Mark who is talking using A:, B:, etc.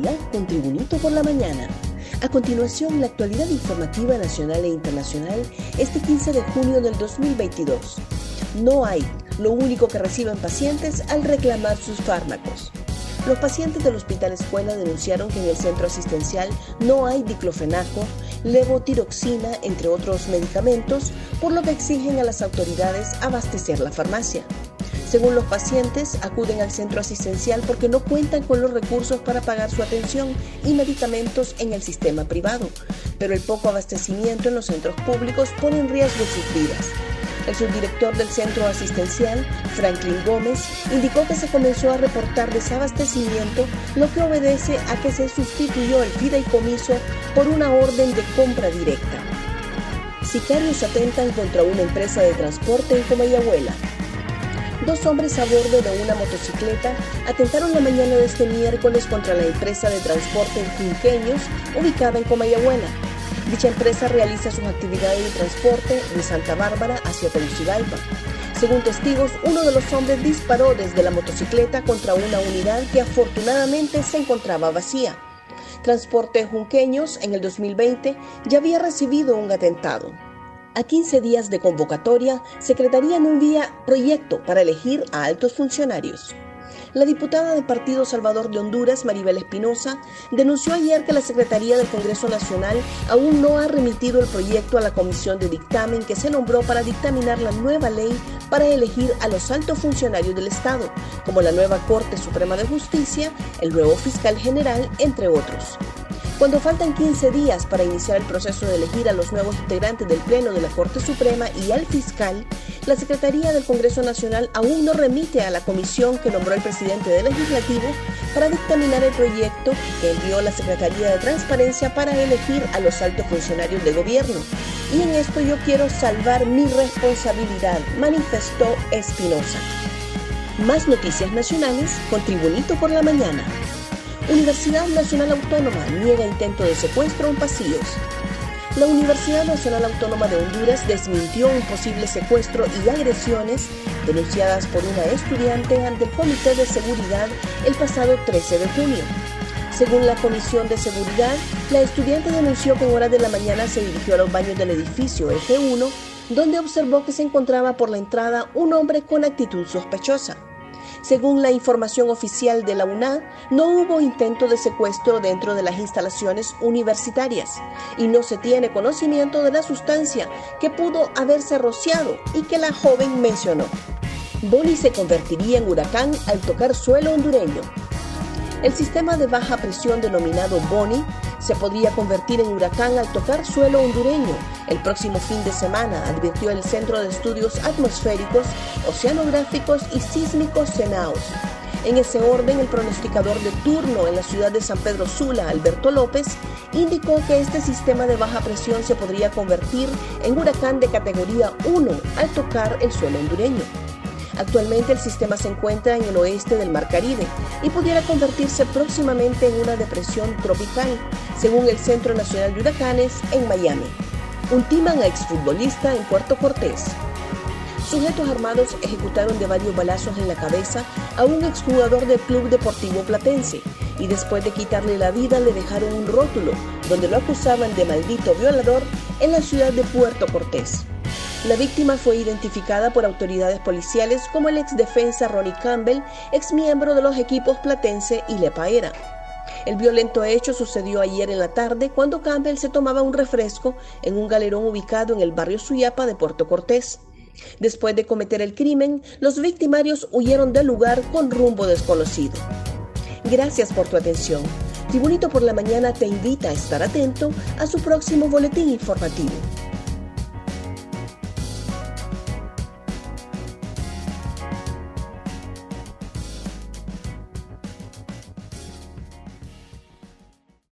A: día con Tribunito por la Mañana. A continuación, la actualidad informativa nacional e internacional este 15 de junio del 2022. No hay lo único que reciben pacientes al reclamar sus fármacos. Los pacientes del Hospital Escuela denunciaron que en el centro asistencial no hay diclofenaco, levotiroxina, entre otros medicamentos, por lo que exigen a las autoridades abastecer la farmacia. Según los pacientes, acuden al centro asistencial porque no cuentan con los recursos para pagar su atención y medicamentos en el sistema privado, pero el poco abastecimiento en los centros públicos pone en riesgo sus vidas. El subdirector del centro asistencial, Franklin Gómez, indicó que se comenzó a reportar desabastecimiento, lo que obedece a que se sustituyó el fideicomiso por una orden de compra directa. Sicarios atentan contra una empresa de transporte en Comayagüela. Dos hombres a bordo de una motocicleta atentaron la mañana de este miércoles contra la empresa de transporte Quinqueños, ubicada en Comayagüela. Dicha empresa realiza sus actividades de transporte de Santa Bárbara hacia Tegucigalpa. Según testigos, uno de los hombres disparó desde la motocicleta contra una unidad que afortunadamente se encontraba vacía. Transporte Junqueños en el 2020 ya había recibido un atentado. A 15 días de convocatoria, Secretaría no envía proyecto para elegir a altos funcionarios. La diputada del Partido Salvador de Honduras, Maribel Espinosa, denunció ayer que la Secretaría del Congreso Nacional aún no ha remitido el proyecto a la comisión de dictamen que se nombró para dictaminar la nueva ley para elegir a los altos funcionarios del Estado, como la nueva Corte Suprema de Justicia, el nuevo fiscal general, entre otros. Cuando faltan 15 días para iniciar el proceso de elegir a los nuevos integrantes del Pleno de la Corte Suprema y al fiscal, la Secretaría del Congreso Nacional aún no remite a la comisión que nombró el presidente del Legislativo para dictaminar el proyecto que envió la Secretaría de Transparencia para elegir a los altos funcionarios de gobierno. Y en esto yo quiero salvar mi responsabilidad, manifestó Espinosa. Más noticias nacionales con Tribunito por la Mañana. Universidad Nacional Autónoma niega intento de secuestro en pasillos. La Universidad Nacional Autónoma de Honduras desmintió un posible secuestro y agresiones denunciadas por una estudiante ante el Comité de Seguridad el pasado 13 de junio. Según la Comisión de Seguridad, la estudiante denunció que en horas de la mañana se dirigió a los baños del edificio F1, donde observó que se encontraba por la entrada un hombre con actitud sospechosa. Según la información oficial de la UNAD, no hubo intento de secuestro dentro de las instalaciones universitarias y no se tiene conocimiento de la sustancia que pudo haberse rociado y que la joven mencionó. Boni se convertiría en huracán al tocar suelo hondureño. El sistema de baja presión denominado Boni se podría convertir en huracán al tocar suelo hondureño el próximo fin de semana, advirtió el Centro de Estudios Atmosféricos, Oceanográficos y Sísmicos CENAOS. En ese orden, el pronosticador de turno en la ciudad de San Pedro Sula, Alberto López, indicó que este sistema de baja presión se podría convertir en huracán de categoría 1 al tocar el suelo hondureño. Actualmente el sistema se encuentra en el oeste del Mar Caribe y pudiera convertirse próximamente en una depresión tropical, según el Centro Nacional de Huracanes en Miami. Ultiman a exfutbolista en Puerto Cortés. Sujetos armados ejecutaron de varios balazos en la cabeza a un exjugador del Club Deportivo Platense y después de quitarle la vida le dejaron un rótulo donde lo acusaban de maldito violador en la ciudad de Puerto Cortés. La víctima fue identificada por autoridades policiales como el ex defensa Ronnie Campbell, ex miembro de los equipos Platense y Lepaera. El violento hecho sucedió ayer en la tarde cuando Campbell se tomaba un refresco en un galerón ubicado en el barrio Suyapa de Puerto Cortés. Después de cometer el crimen, los victimarios huyeron del lugar con rumbo desconocido. Gracias por tu atención. Tribunito por la Mañana te invita a estar atento a su próximo boletín informativo.